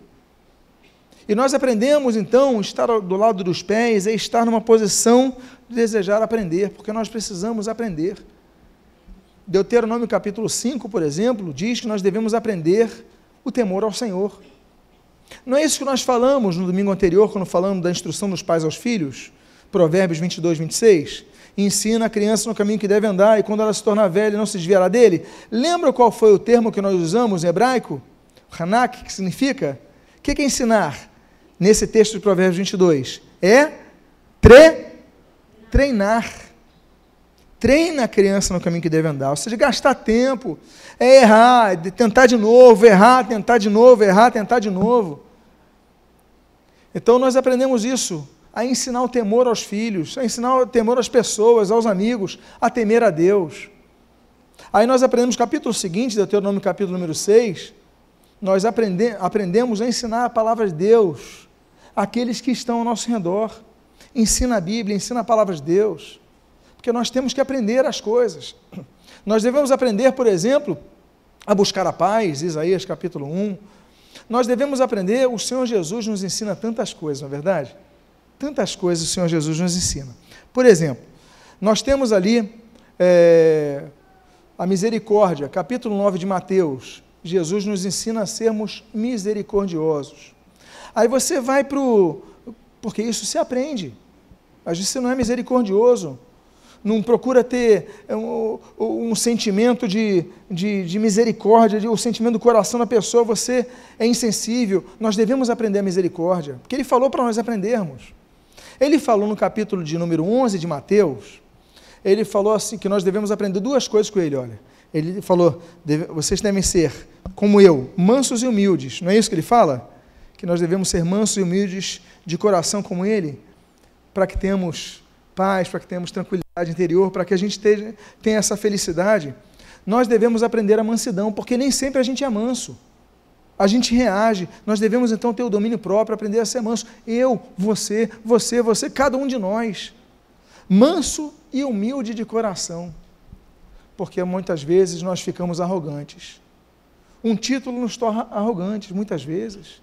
E nós aprendemos, então, estar do lado dos pés é estar numa posição de desejar aprender, porque nós precisamos aprender. Deuteronômio capítulo 5, por exemplo, diz que nós devemos aprender o temor ao Senhor. Não é isso que nós falamos no domingo anterior, quando falamos da instrução dos pais aos filhos? Provérbios 22, 26. Ensina a criança no caminho que deve andar, e quando ela se tornar velha, não se desviará dele. Lembra qual foi o termo que nós usamos em hebraico? Hanak, que significa? O que é ensinar? nesse texto de Provérbios 22? É tre treinar. Treina a criança no caminho que deve andar, ou seja, gastar tempo, é errar, é tentar de novo, errar, tentar de novo, errar, tentar de novo. Então nós aprendemos isso, a ensinar o temor aos filhos, a ensinar o temor às pessoas, aos amigos, a temer a Deus. Aí nós aprendemos capítulo seguinte, Deuteronômio capítulo número 6, nós aprende, aprendemos a ensinar a palavra de Deus, aqueles que estão ao nosso redor. Ensina a Bíblia, ensina a palavra de Deus, porque nós temos que aprender as coisas. Nós devemos aprender, por exemplo, a buscar a paz, Isaías capítulo 1. Nós devemos aprender, o Senhor Jesus nos ensina tantas coisas, não é verdade? Tantas coisas o Senhor Jesus nos ensina. Por exemplo, nós temos ali é, a misericórdia, capítulo 9 de Mateus. Jesus nos ensina a sermos misericordiosos. Aí você vai para o. Porque isso se aprende. Vezes você não é misericordioso, não procura ter um, um sentimento de, de, de misericórdia, de, o sentimento do coração da pessoa, você é insensível. Nós devemos aprender a misericórdia, porque ele falou para nós aprendermos. Ele falou no capítulo de número 11 de Mateus, ele falou assim que nós devemos aprender duas coisas com ele, olha. Ele falou: vocês devem ser como eu, mansos e humildes. Não é isso que ele fala? que nós devemos ser mansos e humildes de coração como Ele, para que tenhamos paz, para que tenhamos tranquilidade interior, para que a gente tenha essa felicidade. Nós devemos aprender a mansidão, porque nem sempre a gente é manso. A gente reage, nós devemos então ter o domínio próprio, aprender a ser manso. Eu, você, você, você, cada um de nós. Manso e humilde de coração. Porque muitas vezes nós ficamos arrogantes. Um título nos torna arrogantes, muitas vezes.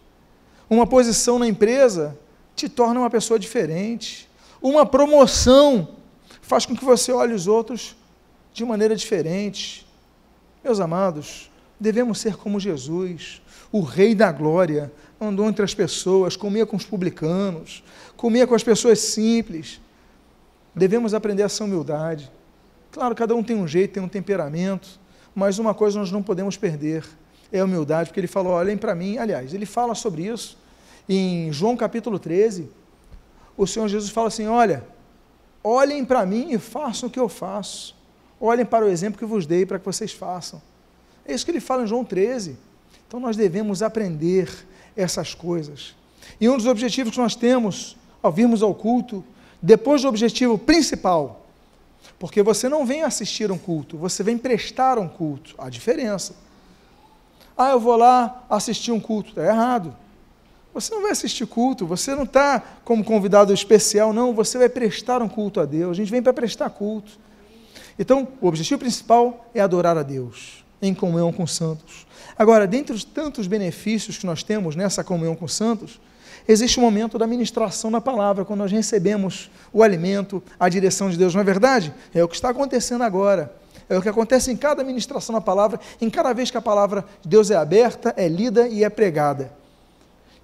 Uma posição na empresa te torna uma pessoa diferente. Uma promoção faz com que você olhe os outros de maneira diferente. Meus amados, devemos ser como Jesus, o Rei da Glória, andou entre as pessoas, comia com os publicanos, comia com as pessoas simples. Devemos aprender essa humildade. Claro, cada um tem um jeito, tem um temperamento, mas uma coisa nós não podemos perder é a humildade, porque ele falou: olhem para mim. Aliás, ele fala sobre isso em João capítulo 13. O Senhor Jesus fala assim: olha, olhem para mim e façam o que eu faço. Olhem para o exemplo que vos dei para que vocês façam. É isso que ele fala em João 13. Então nós devemos aprender essas coisas. E um dos objetivos que nós temos ao virmos ao culto, depois do objetivo principal, porque você não vem assistir um culto, você vem prestar um culto. Há diferença. Ah, eu vou lá assistir um culto. Está errado. Você não vai assistir culto, você não está como convidado especial, não, você vai prestar um culto a Deus. A gente vem para prestar culto. Então, o objetivo principal é adorar a Deus. em comunhão com os santos. Agora, dentre os tantos benefícios que nós temos nessa comunhão com os santos, existe o momento da ministração da palavra, quando nós recebemos o alimento, a direção de Deus, não é verdade? É o que está acontecendo agora. É o que acontece em cada ministração da palavra, em cada vez que a palavra de Deus é aberta, é lida e é pregada.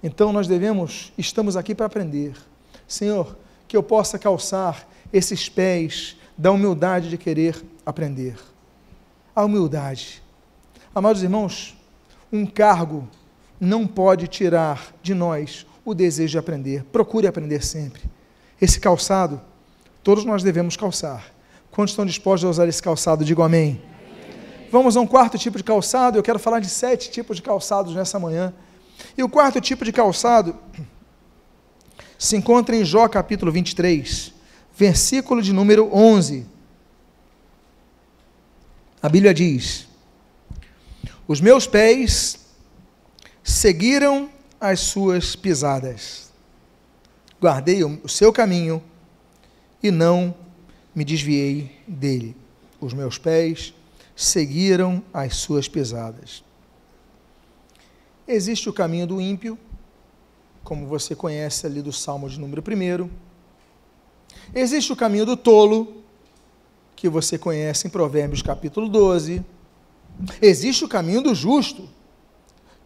Então nós devemos, estamos aqui para aprender. Senhor, que eu possa calçar esses pés da humildade de querer aprender. A humildade. Amados irmãos, um cargo não pode tirar de nós o desejo de aprender. Procure aprender sempre. Esse calçado, todos nós devemos calçar. Quantos estão dispostos a usar esse calçado? Digo amém. amém. Vamos a um quarto tipo de calçado. Eu quero falar de sete tipos de calçados nessa manhã. E o quarto tipo de calçado se encontra em Jó capítulo 23, versículo de número 11. A Bíblia diz: Os meus pés seguiram as suas pisadas, guardei o seu caminho e não me desviei dele. Os meus pés seguiram as suas pisadas. Existe o caminho do ímpio, como você conhece ali do Salmo de número 1. Existe o caminho do tolo, que você conhece em Provérbios capítulo 12. Existe o caminho do justo,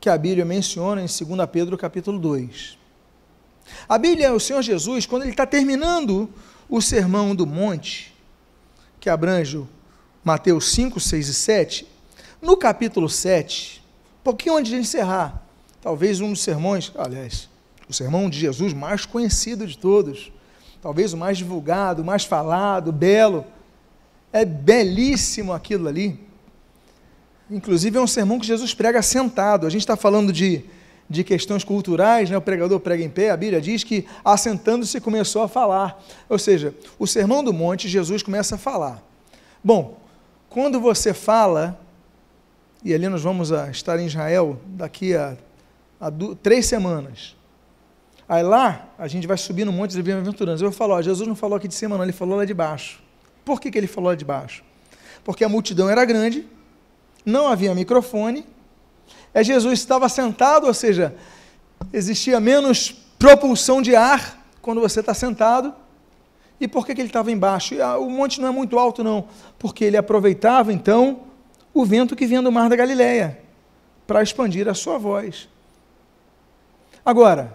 que a Bíblia menciona em 2 Pedro capítulo 2. A Bíblia, o Senhor Jesus, quando ele está terminando o sermão do monte, que abrange Mateus 5, 6 e 7, no capítulo 7, um pouquinho antes de encerrar, talvez um dos sermões, aliás, o sermão de Jesus mais conhecido de todos, talvez o mais divulgado, o mais falado, belo. É belíssimo aquilo ali. Inclusive é um sermão que Jesus prega sentado. A gente está falando de, de questões culturais, né? o pregador prega em pé, a Bíblia diz que assentando-se começou a falar. Ou seja, o sermão do monte, Jesus começa a falar. Bom, quando você fala, e ali nós vamos a estar em Israel daqui a, a três semanas, Aí lá, a gente vai subir no monte de bem-aventuranças. Eu falar, ó, Jesus não falou aqui de cima, não, ele falou lá de baixo. Por que, que ele falou lá de baixo? Porque a multidão era grande, não havia microfone, é Jesus estava sentado, ou seja, existia menos propulsão de ar quando você está sentado. E por que, que ele estava embaixo? Ah, o monte não é muito alto, não, porque ele aproveitava então o vento que vinha do mar da Galileia para expandir a sua voz. Agora,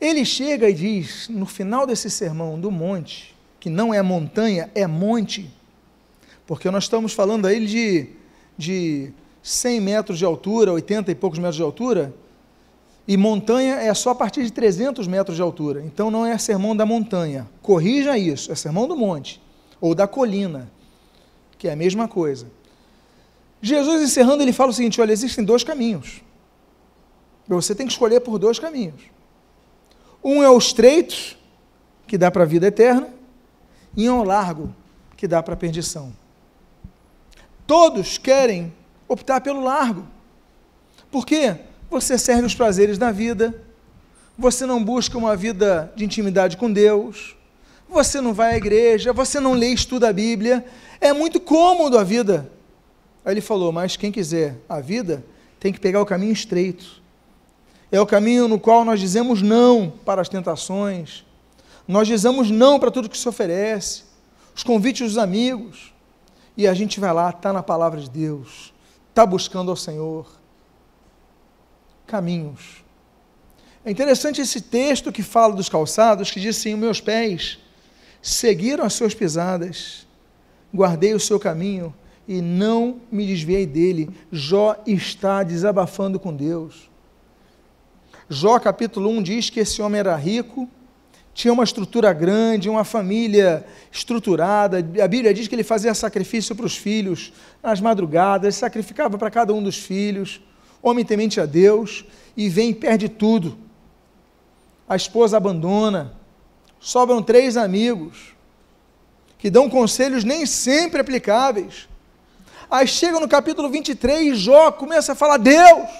ele chega e diz, no final desse sermão do monte, que não é montanha, é monte, porque nós estamos falando aí de, de 100 metros de altura, 80 e poucos metros de altura, e montanha é só a partir de 300 metros de altura. Então não é sermão da montanha. Corrija isso, é sermão do monte, ou da colina, que é a mesma coisa. Jesus encerrando, ele fala o seguinte: olha, existem dois caminhos. Você tem que escolher por dois caminhos. Um é o estreito, que dá para a vida eterna, e um é o largo, que dá para a perdição. Todos querem optar pelo largo. Por quê? Você serve os prazeres da vida, você não busca uma vida de intimidade com Deus, você não vai à igreja, você não lê e estuda a Bíblia, é muito cômodo a vida. Aí ele falou: Mas quem quiser a vida tem que pegar o caminho estreito é o caminho no qual nós dizemos não para as tentações, nós dizemos não para tudo que se oferece, os convites dos amigos, e a gente vai lá, está na palavra de Deus, está buscando ao Senhor. Caminhos. É interessante esse texto que fala dos calçados, que diz assim: meus pés seguiram as suas pisadas, guardei o seu caminho e não me desviei dele. Jó está desabafando com Deus. Jó capítulo 1 diz que esse homem era rico, tinha uma estrutura grande, uma família estruturada. A Bíblia diz que ele fazia sacrifício para os filhos nas madrugadas, sacrificava para cada um dos filhos. Homem temente a Deus e vem e perde tudo. A esposa abandona. Sobram três amigos que dão conselhos nem sempre aplicáveis. Aí chega no capítulo 23, Jó começa a falar: Deus,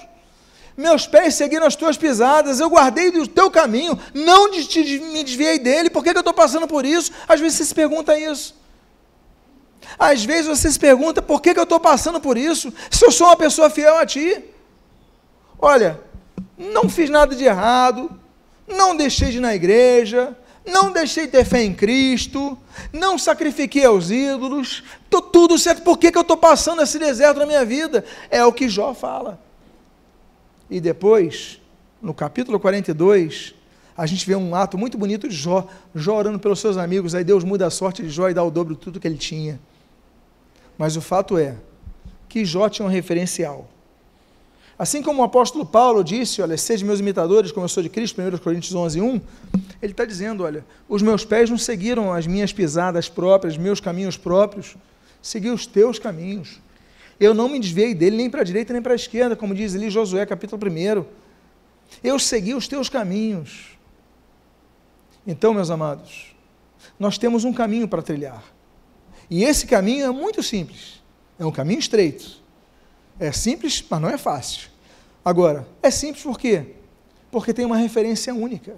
meus pés seguiram as tuas pisadas, eu guardei do teu caminho, não te, me desviei dele, por que, que eu estou passando por isso? Às vezes você se pergunta isso. Às vezes você se pergunta por que, que eu estou passando por isso, se eu sou uma pessoa fiel a ti. Olha, não fiz nada de errado, não deixei de ir na igreja, não deixei de ter fé em Cristo, não sacrifiquei aos ídolos, estou tudo certo, por que, que eu estou passando esse deserto na minha vida? É o que Jó fala. E depois, no capítulo 42, a gente vê um ato muito bonito de Jó, Jó orando pelos seus amigos, aí Deus muda a sorte de Jó e dá o dobro de tudo que ele tinha. Mas o fato é que Jó tinha um referencial. Assim como o apóstolo Paulo disse, olha, sede meus imitadores, como eu sou de Cristo, 1 Coríntios 11, 1, ele está dizendo, olha, os meus pés não seguiram as minhas pisadas próprias, meus caminhos próprios, segui os teus caminhos. Eu não me desviei dele nem para a direita nem para a esquerda, como diz ali Josué, capítulo 1. Eu segui os teus caminhos. Então, meus amados, nós temos um caminho para trilhar. E esse caminho é muito simples. É um caminho estreito. É simples, mas não é fácil. Agora, é simples por quê? Porque tem uma referência única.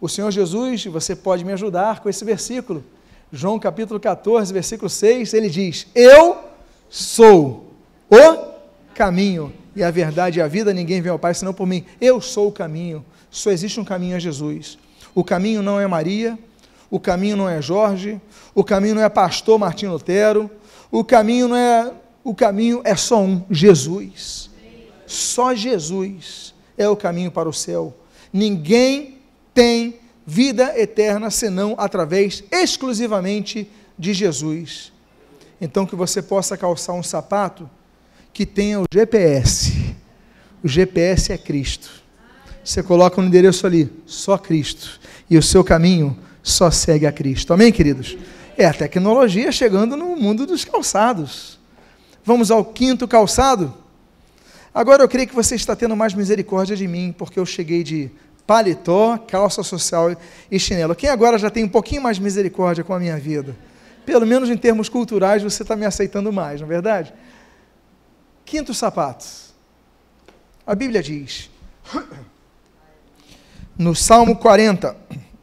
O Senhor Jesus, você pode me ajudar com esse versículo. João capítulo 14, versículo 6, ele diz: Eu sou o caminho e a verdade e a vida, ninguém vem ao Pai senão por mim. Eu sou o caminho. Só existe um caminho a Jesus. O caminho não é Maria, o caminho não é Jorge, o caminho não é pastor Martim Lutero, o caminho não é, o caminho é só um, Jesus. Só Jesus é o caminho para o céu. Ninguém tem vida eterna senão através exclusivamente de Jesus. Então que você possa calçar um sapato que tenha o GPS. O GPS é Cristo. Você coloca um endereço ali, só Cristo e o seu caminho só segue a Cristo. Amém, queridos? É a tecnologia chegando no mundo dos calçados. Vamos ao quinto calçado? Agora eu creio que você está tendo mais misericórdia de mim, porque eu cheguei de paletó, calça social e chinelo. Quem agora já tem um pouquinho mais de misericórdia com a minha vida? Pelo menos em termos culturais você está me aceitando mais, não é verdade? Quinto sapato. A Bíblia diz: no Salmo 40,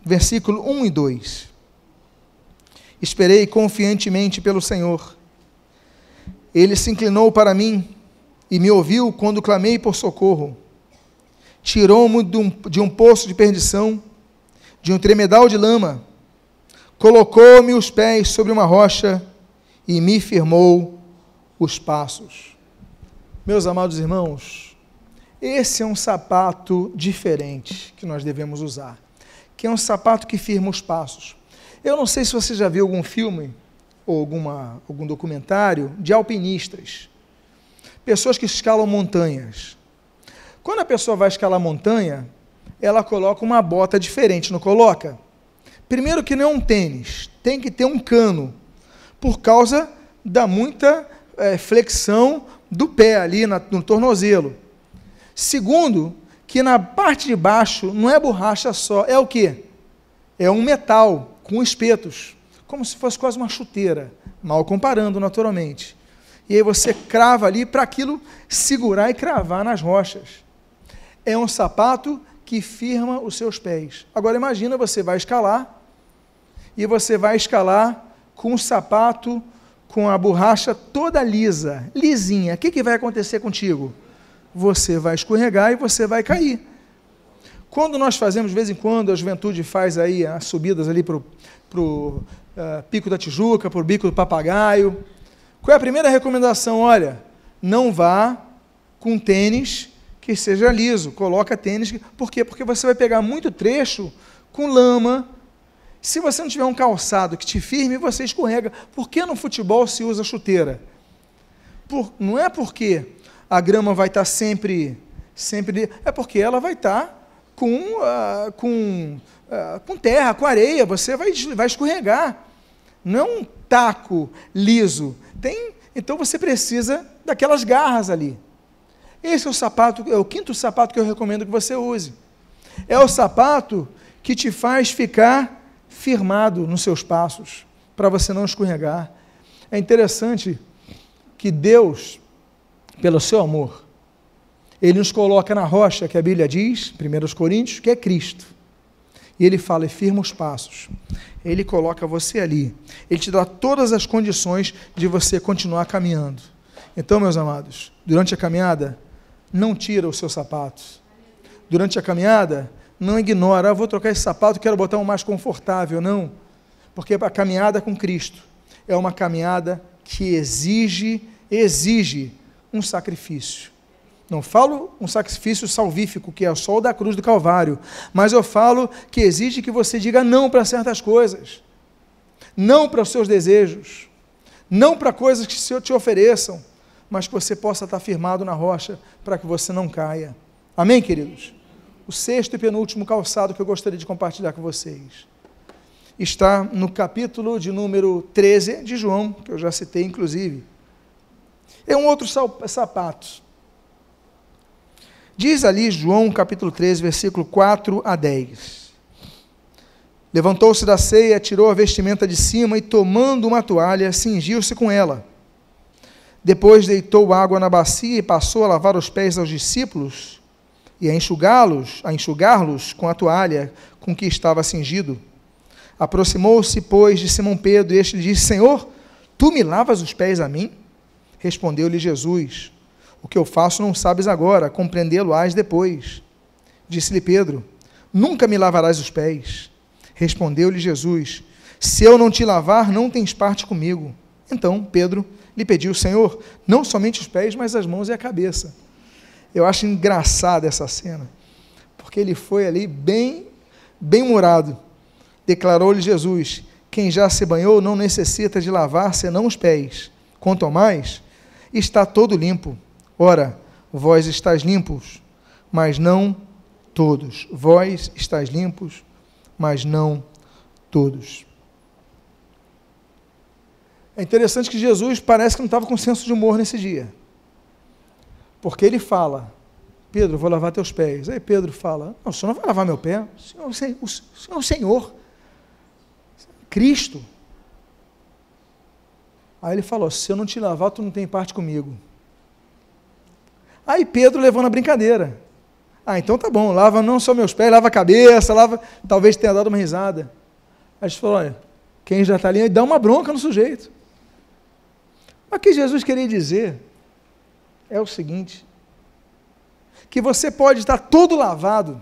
versículo 1 e 2. Esperei confiantemente pelo Senhor. Ele se inclinou para mim e me ouviu quando clamei por socorro. Tirou-me de, um, de um poço de perdição, de um tremedal de lama. Colocou-me os pés sobre uma rocha e me firmou os passos. Meus amados irmãos, esse é um sapato diferente que nós devemos usar, que é um sapato que firma os passos. Eu não sei se você já viu algum filme ou alguma, algum documentário de alpinistas, pessoas que escalam montanhas. Quando a pessoa vai escalar montanha, ela coloca uma bota diferente, não coloca? Primeiro que não é um tênis, tem que ter um cano, por causa da muita é, flexão do pé ali na, no tornozelo. Segundo, que na parte de baixo não é borracha só, é o que? É um metal com espetos, como se fosse quase uma chuteira, mal comparando naturalmente. E aí você crava ali para aquilo segurar e cravar nas rochas. É um sapato que firma os seus pés. Agora imagina, você vai escalar e você vai escalar com o sapato com a borracha toda lisa, lisinha. O que, que vai acontecer contigo? você vai escorregar e você vai cair. Quando nós fazemos, de vez em quando, a juventude faz aí as subidas ali para o uh, Pico da Tijuca, o Bico do Papagaio, qual é a primeira recomendação? Olha, não vá com tênis que seja liso, coloca tênis, por quê? Porque você vai pegar muito trecho com lama, se você não tiver um calçado que te firme, você escorrega. Por que no futebol se usa chuteira? Por, não é porque a grama vai estar sempre, sempre. É porque ela vai estar com, uh, com, uh, com terra, com areia, você vai, vai escorregar. Não é um taco liso. Tem, então você precisa daquelas garras ali. Esse é o sapato, é o quinto sapato que eu recomendo que você use. É o sapato que te faz ficar firmado nos seus passos, para você não escorregar. É interessante que Deus pelo seu amor, ele nos coloca na rocha que a Bíblia diz, 1 Coríntios, que é Cristo. E ele fala: firma os passos. Ele coloca você ali. Ele te dá todas as condições de você continuar caminhando. Então, meus amados, durante a caminhada, não tira os seus sapatos. Durante a caminhada, não ignora, ah, vou trocar esse sapato, quero botar um mais confortável. Não. Porque a caminhada com Cristo é uma caminhada que exige, exige um sacrifício. Não falo um sacrifício salvífico, que é só o da cruz do Calvário, mas eu falo que exige que você diga não para certas coisas, não para os seus desejos, não para coisas que se te ofereçam, mas que você possa estar firmado na rocha para que você não caia. Amém, queridos? O sexto e penúltimo calçado que eu gostaria de compartilhar com vocês está no capítulo de número 13 de João, que eu já citei, inclusive. É um outro sapato. Diz ali João capítulo 13, versículo 4 a 10. Levantou-se da ceia, tirou a vestimenta de cima e, tomando uma toalha, cingiu-se com ela. Depois deitou água na bacia e passou a lavar os pés aos discípulos e a enxugá-los, a enxugar-los com a toalha com que estava cingido. Aproximou-se, pois, de Simão Pedro, e este lhe disse: Senhor, tu me lavas os pés a mim? Respondeu-lhe Jesus: O que eu faço não sabes agora, compreendê-lo-ás depois. Disse-lhe Pedro: Nunca me lavarás os pés. Respondeu-lhe Jesus: Se eu não te lavar, não tens parte comigo. Então Pedro lhe pediu: Senhor, não somente os pés, mas as mãos e a cabeça. Eu acho engraçada essa cena, porque ele foi ali bem, bem murado. Declarou-lhe Jesus: Quem já se banhou não necessita de lavar senão os pés. Quanto ao mais, está todo limpo. Ora, vós estáis limpos, mas não todos. Vós estáis limpos, mas não todos. É interessante que Jesus parece que não estava com senso de humor nesse dia. Porque ele fala, Pedro, vou lavar teus pés. Aí Pedro fala, não, o senhor não vai lavar meu pé? O senhor, o senhor, o senhor é o Senhor. Cristo. Aí ele falou: se eu não te lavar, tu não tem parte comigo. Aí Pedro levou na brincadeira. Ah, então tá bom, lava não só meus pés, lava a cabeça, lava. Talvez tenha dado uma risada. Aí ele falou: olha, quem já está ali, dá uma bronca no sujeito. Mas o que Jesus queria dizer é o seguinte: que você pode estar todo lavado,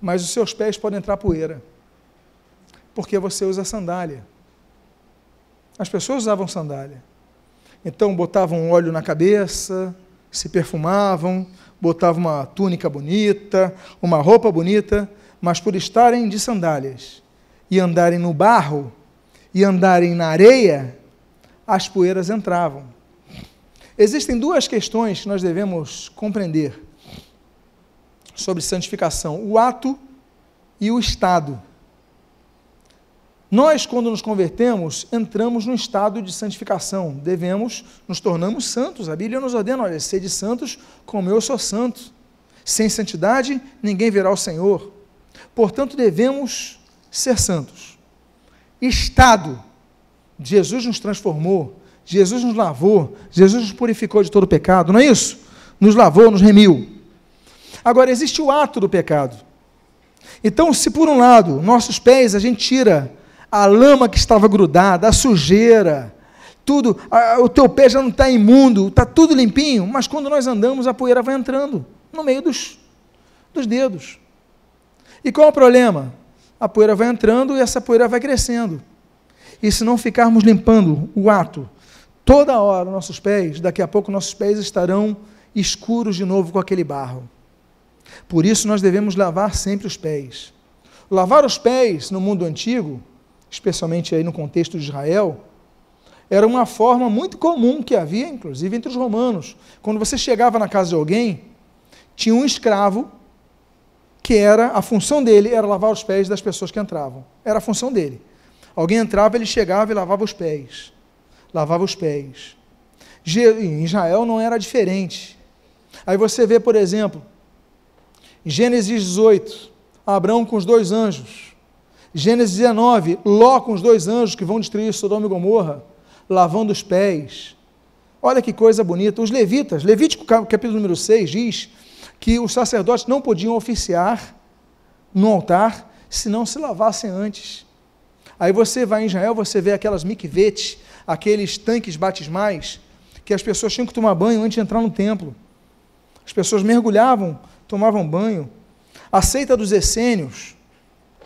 mas os seus pés podem entrar poeira, porque você usa sandália. As pessoas usavam sandália. Então botavam óleo na cabeça, se perfumavam, botavam uma túnica bonita, uma roupa bonita, mas por estarem de sandálias e andarem no barro e andarem na areia, as poeiras entravam. Existem duas questões que nós devemos compreender sobre santificação: o ato e o estado. Nós, quando nos convertemos, entramos no estado de santificação. Devemos, nos tornamos santos. A Bíblia nos ordena, olha, sede santos como eu sou santo. Sem santidade, ninguém verá o Senhor. Portanto, devemos ser santos. Estado. Jesus nos transformou, Jesus nos lavou, Jesus nos purificou de todo pecado, não é isso? Nos lavou, nos remiu. Agora, existe o ato do pecado. Então, se por um lado, nossos pés, a gente tira a lama que estava grudada, a sujeira, tudo, a, o teu pé já não está imundo, está tudo limpinho, mas quando nós andamos, a poeira vai entrando no meio dos, dos dedos. E qual é o problema? A poeira vai entrando e essa poeira vai crescendo. E se não ficarmos limpando o ato toda hora nossos pés, daqui a pouco nossos pés estarão escuros de novo com aquele barro. Por isso nós devemos lavar sempre os pés. Lavar os pés no mundo antigo especialmente aí no contexto de Israel, era uma forma muito comum que havia, inclusive entre os romanos. Quando você chegava na casa de alguém, tinha um escravo que era a função dele era lavar os pés das pessoas que entravam. Era a função dele. Alguém entrava, ele chegava e lavava os pés. Lavava os pés. Em Israel não era diferente. Aí você vê, por exemplo, Gênesis 18, Abraão com os dois anjos. Gênesis 19, Ló com os dois anjos que vão destruir Sodoma e Gomorra, lavando os pés. Olha que coisa bonita. Os levitas, Levítico capítulo número 6 diz que os sacerdotes não podiam oficiar no altar se não se lavassem antes. Aí você vai em Israel, você vê aquelas mikvetes, aqueles tanques batismais, que as pessoas tinham que tomar banho antes de entrar no templo. As pessoas mergulhavam, tomavam banho. A seita dos essênios,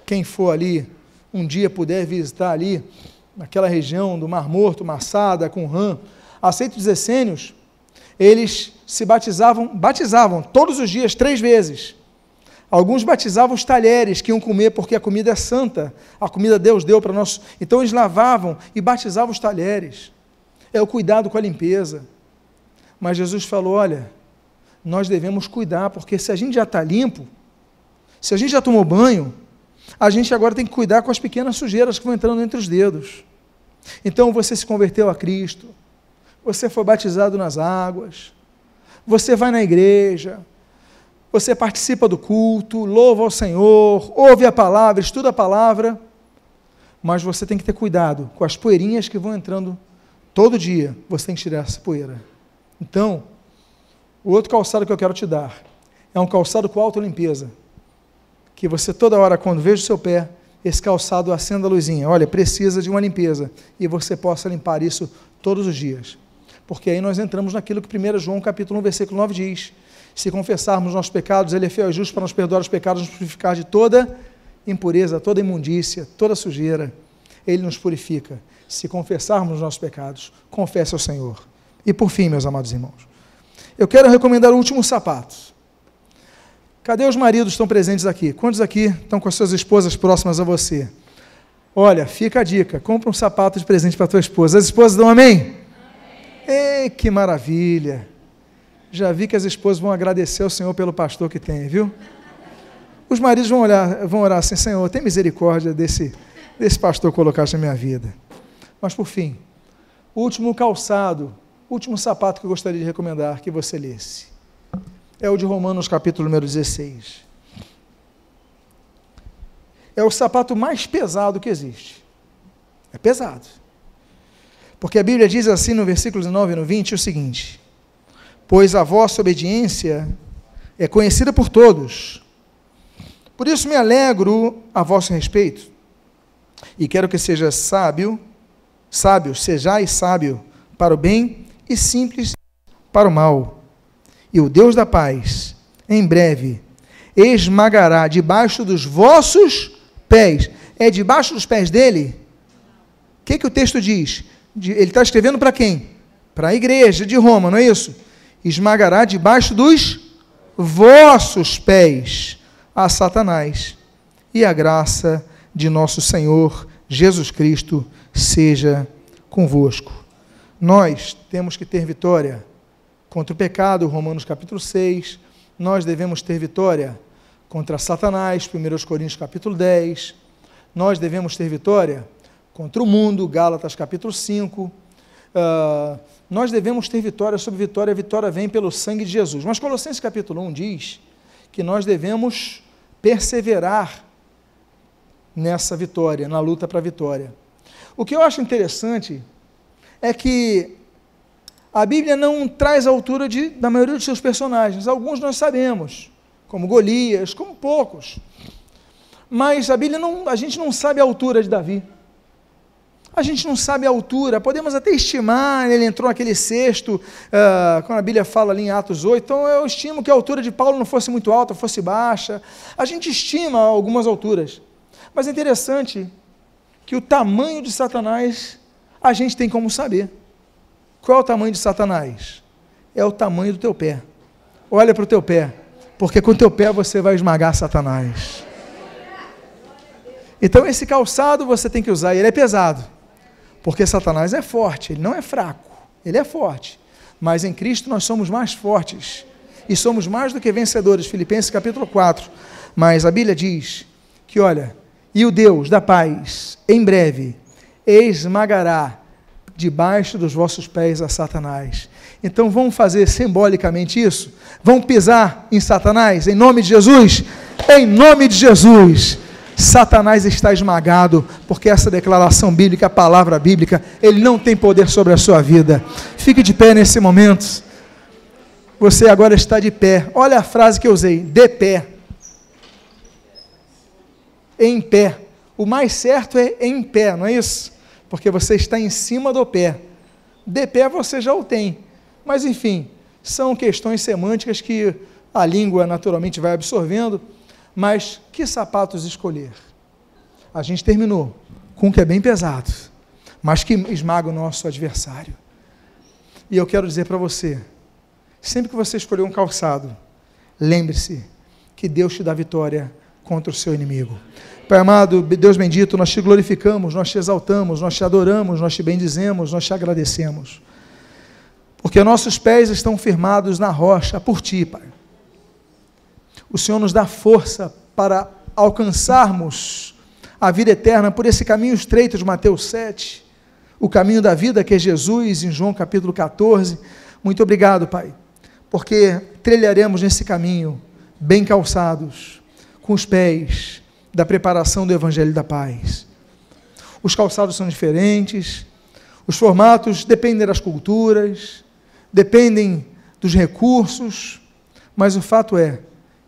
quem for ali, um dia puder visitar ali, naquela região do Mar Morto, Massada, com Ram, a seita dos essênios, eles se batizavam, batizavam todos os dias, três vezes. Alguns batizavam os talheres que iam comer porque a comida é santa, a comida Deus deu para nós. Então eles lavavam e batizavam os talheres. É o cuidado com a limpeza. Mas Jesus falou: olha, nós devemos cuidar, porque se a gente já está limpo, se a gente já tomou banho, a gente agora tem que cuidar com as pequenas sujeiras que vão entrando entre os dedos. Então você se converteu a Cristo, você foi batizado nas águas, você vai na igreja, você participa do culto, louva ao Senhor, ouve a palavra, estuda a palavra, mas você tem que ter cuidado com as poeirinhas que vão entrando todo dia. Você tem que tirar essa poeira. Então, o outro calçado que eu quero te dar é um calçado com alta limpeza. Que você toda hora, quando veja o seu pé, esse calçado acenda a luzinha. Olha, precisa de uma limpeza. E você possa limpar isso todos os dias. Porque aí nós entramos naquilo que 1 João capítulo 1, versículo 9 diz. Se confessarmos nossos pecados, Ele é fiel e justo para nos perdoar os pecados, nos purificar de toda impureza, toda imundícia, toda sujeira. Ele nos purifica. Se confessarmos nossos pecados, confesse ao Senhor. E por fim, meus amados irmãos, eu quero recomendar o último sapato. Cadê os maridos que estão presentes aqui? Quantos aqui estão com as suas esposas próximas a você? Olha, fica a dica: compra um sapato de presente para tua esposa. As esposas dão amém? amém? Ei, que maravilha! Já vi que as esposas vão agradecer ao Senhor pelo pastor que tem, viu? Os maridos vão, olhar, vão orar assim: Senhor, tem misericórdia desse, desse pastor colocar na minha vida. Mas por fim, último calçado, último sapato que eu gostaria de recomendar que você lesse é o de Romanos, capítulo número 16. É o sapato mais pesado que existe. É pesado. Porque a Bíblia diz assim no versículo 19 e no 20 o seguinte: pois a vossa obediência é conhecida por todos. Por isso me alegro a vosso respeito, e quero que seja sábio, sábio, sejais sábio para o bem e simples para o mal. E o Deus da paz, em breve, esmagará debaixo dos vossos pés. É debaixo dos pés dele? O que, que o texto diz? Ele está escrevendo para quem? Para a igreja de Roma, não é isso? esmagará debaixo dos vossos pés a Satanás. E a graça de nosso Senhor Jesus Cristo seja convosco. Nós temos que ter vitória contra o pecado, Romanos capítulo 6. Nós devemos ter vitória contra Satanás, 1 Coríntios capítulo 10. Nós devemos ter vitória contra o mundo, Gálatas capítulo 5. Uh, nós devemos ter vitória sobre vitória, a vitória vem pelo sangue de Jesus. Mas Colossenses capítulo 1 diz que nós devemos perseverar nessa vitória, na luta para a vitória. O que eu acho interessante é que a Bíblia não traz a altura de, da maioria dos seus personagens. Alguns nós sabemos, como Golias, como poucos. Mas a Bíblia não, a gente não sabe a altura de Davi. A gente não sabe a altura, podemos até estimar, ele entrou naquele cesto, uh, quando a Bíblia fala ali em Atos 8, então eu estimo que a altura de Paulo não fosse muito alta, fosse baixa. A gente estima algumas alturas. Mas é interessante que o tamanho de Satanás a gente tem como saber. Qual é o tamanho de Satanás? É o tamanho do teu pé. Olha para o teu pé, porque com o teu pé você vai esmagar Satanás. Então esse calçado você tem que usar, ele é pesado. Porque Satanás é forte, ele não é fraco, ele é forte. Mas em Cristo nós somos mais fortes e somos mais do que vencedores. Filipenses capítulo 4. Mas a Bíblia diz que, olha, e o Deus da paz, em breve, esmagará debaixo dos vossos pés a Satanás. Então vamos fazer simbolicamente isso? Vamos pisar em Satanás em nome de Jesus? Em nome de Jesus. Satanás está esmagado, porque essa declaração bíblica, a palavra bíblica, ele não tem poder sobre a sua vida. Fique de pé nesse momento. Você agora está de pé. Olha a frase que eu usei: de pé. em pé. O mais certo é em pé, não é isso? Porque você está em cima do pé. De pé você já o tem. Mas enfim, são questões semânticas que a língua naturalmente vai absorvendo. Mas que sapatos escolher? A gente terminou com um que é bem pesado, mas que esmaga o nosso adversário. E eu quero dizer para você: sempre que você escolher um calçado, lembre-se que Deus te dá vitória contra o seu inimigo. Pai amado, Deus bendito, nós te glorificamos, nós te exaltamos, nós te adoramos, nós te bendizemos, nós te agradecemos. Porque nossos pés estão firmados na rocha por ti, Pai. O Senhor nos dá força para alcançarmos a vida eterna por esse caminho estreito de Mateus 7, o caminho da vida que é Jesus, em João capítulo 14. Muito obrigado, Pai, porque trilharemos nesse caminho bem calçados, com os pés da preparação do Evangelho da Paz. Os calçados são diferentes, os formatos dependem das culturas, dependem dos recursos, mas o fato é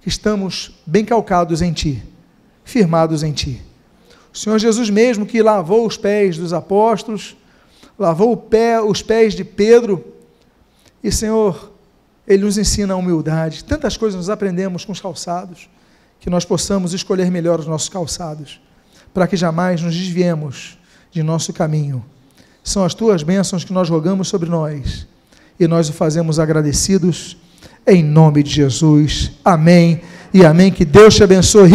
que estamos bem calcados em Ti, firmados em Ti. O Senhor Jesus mesmo que lavou os pés dos apóstolos, lavou pé, os pés de Pedro, e Senhor, Ele nos ensina a humildade. Tantas coisas nós aprendemos com os calçados, que nós possamos escolher melhor os nossos calçados, para que jamais nos desviemos de nosso caminho. São as tuas bênçãos que nós rogamos sobre nós, e nós o fazemos agradecidos, em nome de Jesus. Amém e amém. Que Deus te abençoe.